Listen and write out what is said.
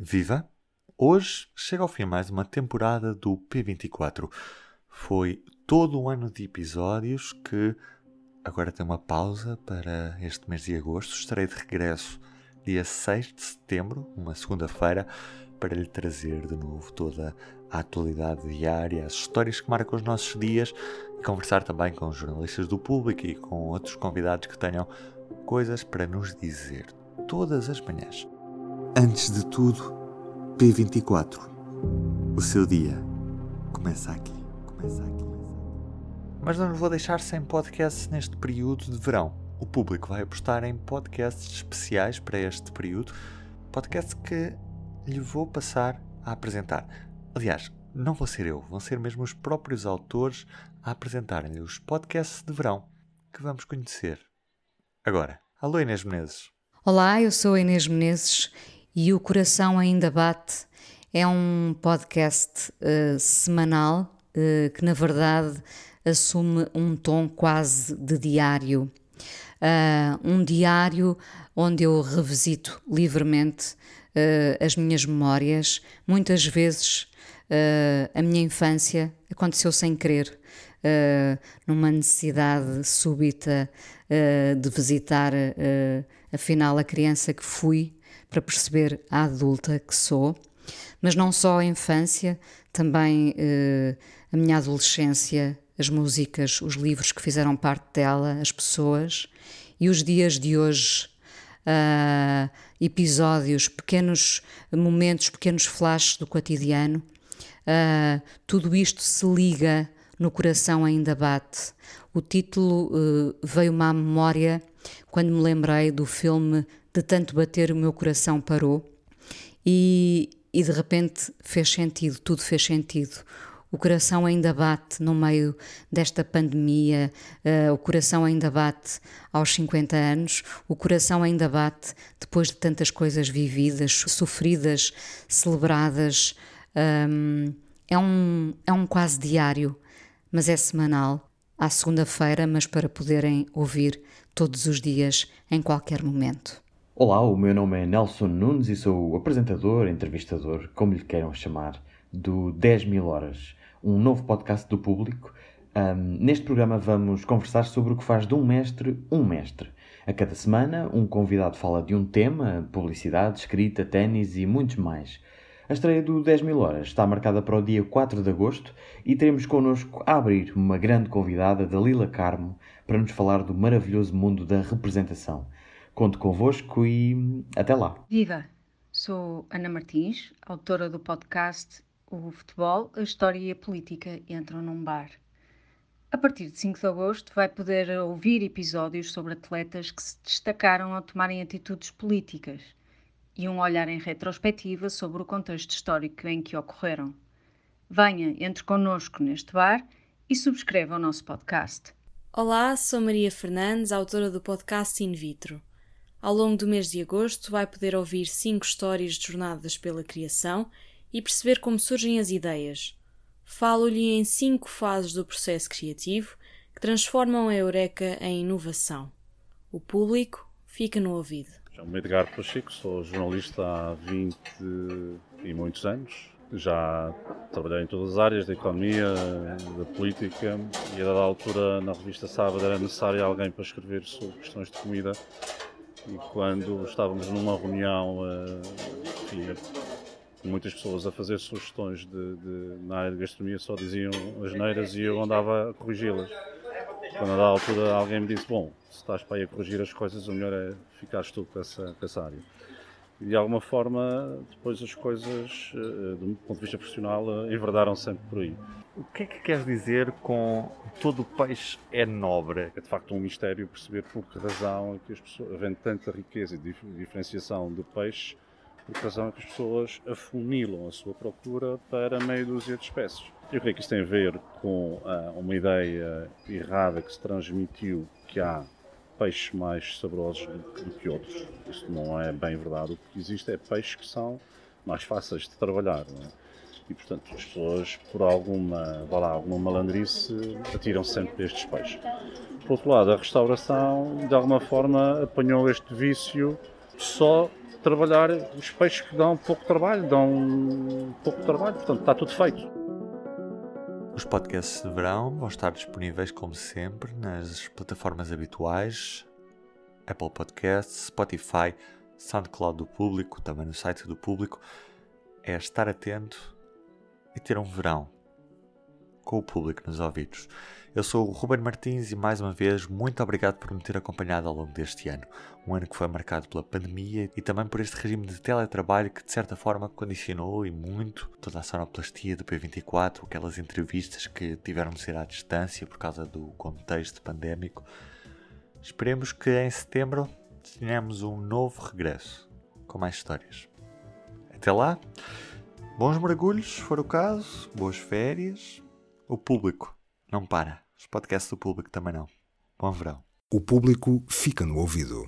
Viva! Hoje chega ao fim mais uma temporada do P24. Foi todo um ano de episódios que agora tem uma pausa para este mês de agosto. Estarei de regresso dia 6 de setembro, uma segunda-feira, para lhe trazer de novo toda a atualidade diária, as histórias que marcam os nossos dias e conversar também com os jornalistas do público e com outros convidados que tenham coisas para nos dizer todas as manhãs. Antes de tudo, P24. O seu dia começa aqui. Começa aqui. Mas não nos vou deixar sem podcasts neste período de verão. O público vai apostar em podcasts especiais para este período, podcasts que lhe vou passar a apresentar. Aliás, não vou ser eu, vão ser mesmo os próprios autores a apresentarem-lhe os podcasts de verão que vamos conhecer. Agora, alô Inês Menezes. Olá, eu sou a Inês Menezes e O Coração Ainda Bate é um podcast uh, semanal uh, que, na verdade, assume um tom quase de diário. Uh, um diário onde eu revisito livremente as minhas memórias. Muitas vezes a minha infância aconteceu sem querer, numa necessidade súbita de visitar, afinal, a criança que fui para perceber a adulta que sou, mas não só a infância, também uh, a minha adolescência, as músicas, os livros que fizeram parte dela, as pessoas e os dias de hoje. Uh, episódios, pequenos momentos, pequenos flashes do cotidiano, uh, tudo isto se liga no coração ainda bate. O título uh, veio-me à memória quando me lembrei do filme de tanto bater o meu coração parou e, e de repente fez sentido, tudo fez sentido. O coração ainda bate no meio desta pandemia, uh, o coração ainda bate aos 50 anos, o coração ainda bate depois de tantas coisas vividas, sofridas, celebradas. Um, é, um, é um quase diário, mas é semanal, à segunda-feira, mas para poderem ouvir todos os dias, em qualquer momento. Olá, o meu nome é Nelson Nunes e sou o apresentador, entrevistador, como lhe queiram chamar, do 10 mil horas, um novo podcast do público. Um, neste programa vamos conversar sobre o que faz de um mestre um mestre. A cada semana, um convidado fala de um tema, publicidade, escrita, ténis e muitos mais. A estreia do 10 mil horas está marcada para o dia 4 de agosto e teremos connosco a abrir uma grande convidada, Dalila Carmo, para nos falar do maravilhoso mundo da representação. Conto convosco e até lá. Viva! Sou Ana Martins, autora do podcast O Futebol, a História e a Política Entram num Bar. A partir de 5 de agosto vai poder ouvir episódios sobre atletas que se destacaram ao tomarem atitudes políticas e um olhar em retrospectiva sobre o contexto histórico em que ocorreram. Venha, entre connosco neste bar e subscreva o nosso podcast. Olá, sou Maria Fernandes, autora do podcast In Vitro. Ao longo do mês de agosto, vai poder ouvir cinco histórias de jornadas pela criação e perceber como surgem as ideias. Falo-lhe em cinco fases do processo criativo que transformam a Eureka em inovação. O público fica no ouvido. Chamo-me Edgar Pacheco, sou jornalista há 20 e muitos anos. Já trabalhei em todas as áreas, da economia, da política, e a dada altura na revista Sábado era necessário alguém para escrever sobre questões de comida e quando estávamos numa reunião, tinha muitas pessoas a fazer sugestões de, de, na área de gastronomia só diziam as neiras e eu andava a corrigi-las. Quando a da altura alguém me disse, bom, se estás para aí a corrigir as coisas, o melhor é ficares tu com essa, com essa área. E de alguma forma, depois as coisas, eh, do ponto de vista profissional, eh, enverdaram sempre por aí. O que é que queres dizer com todo o peixe é nobre? É de facto um mistério perceber por que razão é que as pessoas, havendo tanta riqueza e diferenciação de peixe, por que razão é que as pessoas afunilam a sua procura para meia dúzia de espécies. Eu creio que isso tem a ver com uh, uma ideia errada que se transmitiu que há peixes mais saborosos do, do que outros. Isso não é bem verdade. O que existe é peixes que são mais fáceis de trabalhar. É? e portanto as pessoas por alguma, vá lá, alguma malandrice atiram -se sempre estes peixes. Por outro lado, a restauração de alguma forma apanhou este vício só trabalhar os peixes que dão pouco trabalho, dão pouco trabalho, portanto está tudo feito. Os podcasts de verão vão estar disponíveis, como sempre, nas plataformas habituais: Apple Podcasts, Spotify, SoundCloud do Público, também no site do Público. É estar atento e ter um verão com o público nos ouvidos. Eu sou o Ruben Martins e mais uma vez muito obrigado por me ter acompanhado ao longo deste ano. Um ano que foi marcado pela pandemia e também por este regime de teletrabalho que de certa forma condicionou e muito toda a sonoplastia do P24, aquelas entrevistas que tiveram de ser à distância por causa do contexto pandémico. Esperemos que em setembro tenhamos um novo regresso com mais histórias. Até lá, bons mergulhos, se for o caso, boas férias. O público não para. Os podcasts do público também não. Bom verão. O público fica no ouvido.